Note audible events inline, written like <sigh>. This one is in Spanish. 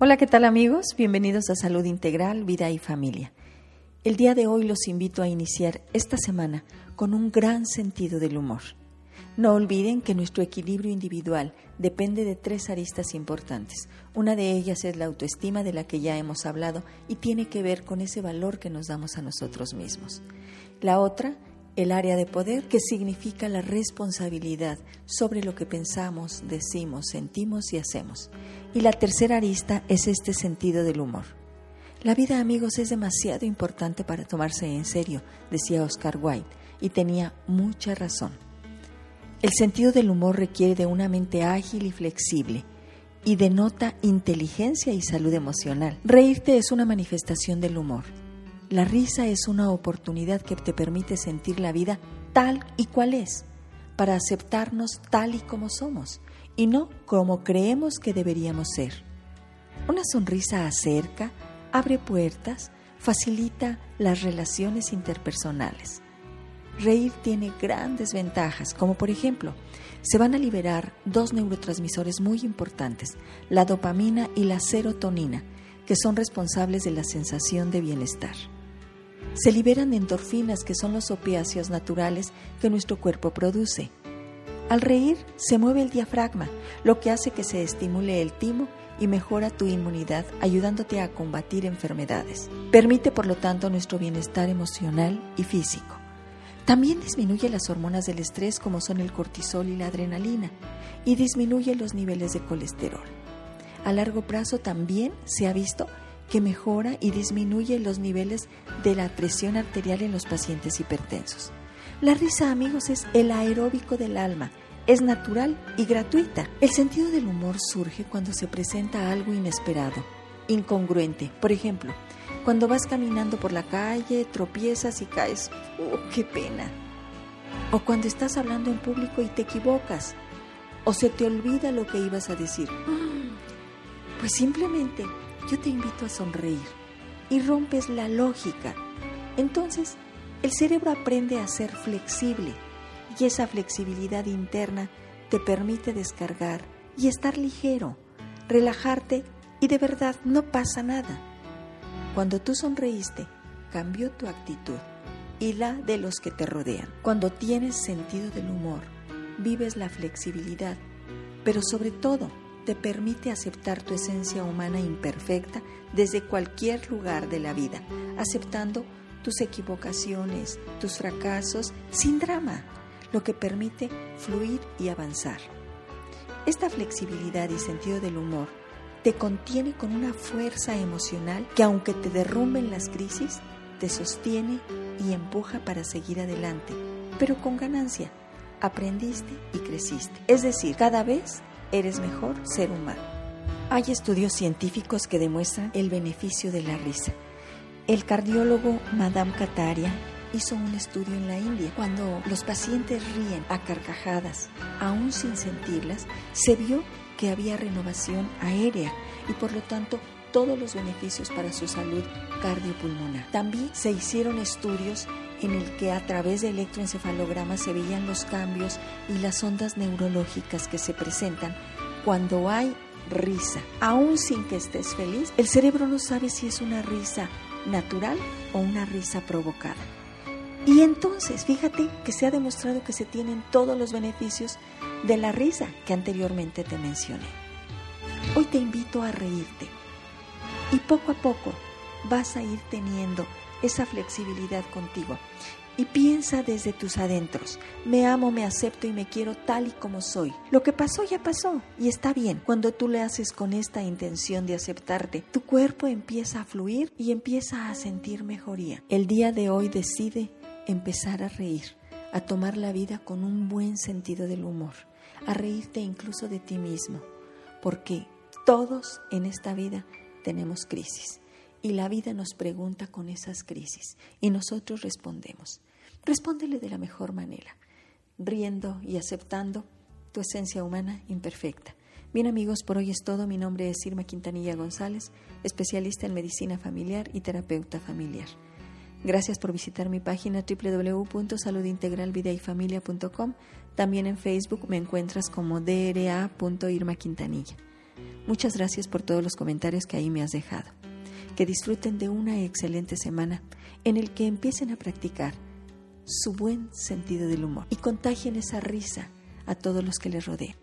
Hola, ¿qué tal amigos? Bienvenidos a Salud Integral, Vida y Familia. El día de hoy los invito a iniciar esta semana con un gran sentido del humor. No olviden que nuestro equilibrio individual depende de tres aristas importantes. Una de ellas es la autoestima de la que ya hemos hablado y tiene que ver con ese valor que nos damos a nosotros mismos. La otra el área de poder, que significa la responsabilidad sobre lo que pensamos, decimos, sentimos y hacemos. Y la tercera arista es este sentido del humor. La vida, amigos, es demasiado importante para tomarse en serio, decía Oscar Wilde, y tenía mucha razón. El sentido del humor requiere de una mente ágil y flexible y denota inteligencia y salud emocional. Reírte es una manifestación del humor. La risa es una oportunidad que te permite sentir la vida tal y cual es, para aceptarnos tal y como somos, y no como creemos que deberíamos ser. Una sonrisa acerca, abre puertas, facilita las relaciones interpersonales. Reír tiene grandes ventajas, como por ejemplo, se van a liberar dos neurotransmisores muy importantes, la dopamina y la serotonina, que son responsables de la sensación de bienestar se liberan endorfinas, que son los opiáceos naturales que nuestro cuerpo produce. Al reír se mueve el diafragma, lo que hace que se estimule el timo y mejora tu inmunidad, ayudándote a combatir enfermedades. Permite, por lo tanto, nuestro bienestar emocional y físico. También disminuye las hormonas del estrés como son el cortisol y la adrenalina y disminuye los niveles de colesterol. A largo plazo también se ha visto que mejora y disminuye los niveles de la presión arterial en los pacientes hipertensos. La risa, amigos, es el aeróbico del alma, es natural y gratuita. El sentido del humor surge cuando se presenta algo inesperado, incongruente. Por ejemplo, cuando vas caminando por la calle, tropiezas y caes. ¡Oh, qué pena! O cuando estás hablando en público y te equivocas. O se te olvida lo que ibas a decir. <gasps> Pues simplemente yo te invito a sonreír y rompes la lógica. Entonces, el cerebro aprende a ser flexible y esa flexibilidad interna te permite descargar y estar ligero, relajarte y de verdad no pasa nada. Cuando tú sonreíste, cambió tu actitud y la de los que te rodean. Cuando tienes sentido del humor, vives la flexibilidad, pero sobre todo, te permite aceptar tu esencia humana imperfecta desde cualquier lugar de la vida, aceptando tus equivocaciones, tus fracasos, sin drama, lo que permite fluir y avanzar. Esta flexibilidad y sentido del humor te contiene con una fuerza emocional que aunque te derrumben las crisis, te sostiene y empuja para seguir adelante, pero con ganancia. Aprendiste y creciste. Es decir, cada vez eres mejor ser humano. Hay estudios científicos que demuestran el beneficio de la risa. El cardiólogo Madame Kataria hizo un estudio en la India. Cuando los pacientes ríen a carcajadas, aún sin sentirlas, se vio que había renovación aérea y por lo tanto todos los beneficios para su salud cardiopulmonar. También se hicieron estudios en el que a través de electroencefalogramas se veían los cambios y las ondas neurológicas que se presentan cuando hay risa. Aún sin que estés feliz, el cerebro no sabe si es una risa natural o una risa provocada. Y entonces, fíjate que se ha demostrado que se tienen todos los beneficios de la risa que anteriormente te mencioné. Hoy te invito a reírte y poco a poco vas a ir teniendo esa flexibilidad contigo. Y piensa desde tus adentros, me amo, me acepto y me quiero tal y como soy. Lo que pasó ya pasó y está bien. Cuando tú le haces con esta intención de aceptarte, tu cuerpo empieza a fluir y empieza a sentir mejoría. El día de hoy decide empezar a reír, a tomar la vida con un buen sentido del humor, a reírte incluso de ti mismo, porque todos en esta vida tenemos crisis y la vida nos pregunta con esas crisis y nosotros respondemos. Respóndele de la mejor manera, riendo y aceptando tu esencia humana imperfecta. Bien amigos, por hoy es todo. Mi nombre es Irma Quintanilla González, especialista en medicina familiar y terapeuta familiar. Gracias por visitar mi página www.saludintegralvideifamilia.com. También en Facebook me encuentras como dra.irmaquintanilla. Muchas gracias por todos los comentarios que ahí me has dejado. Que disfruten de una excelente semana en el que empiecen a practicar su buen sentido del humor y contagien esa risa a todos los que les rodeen.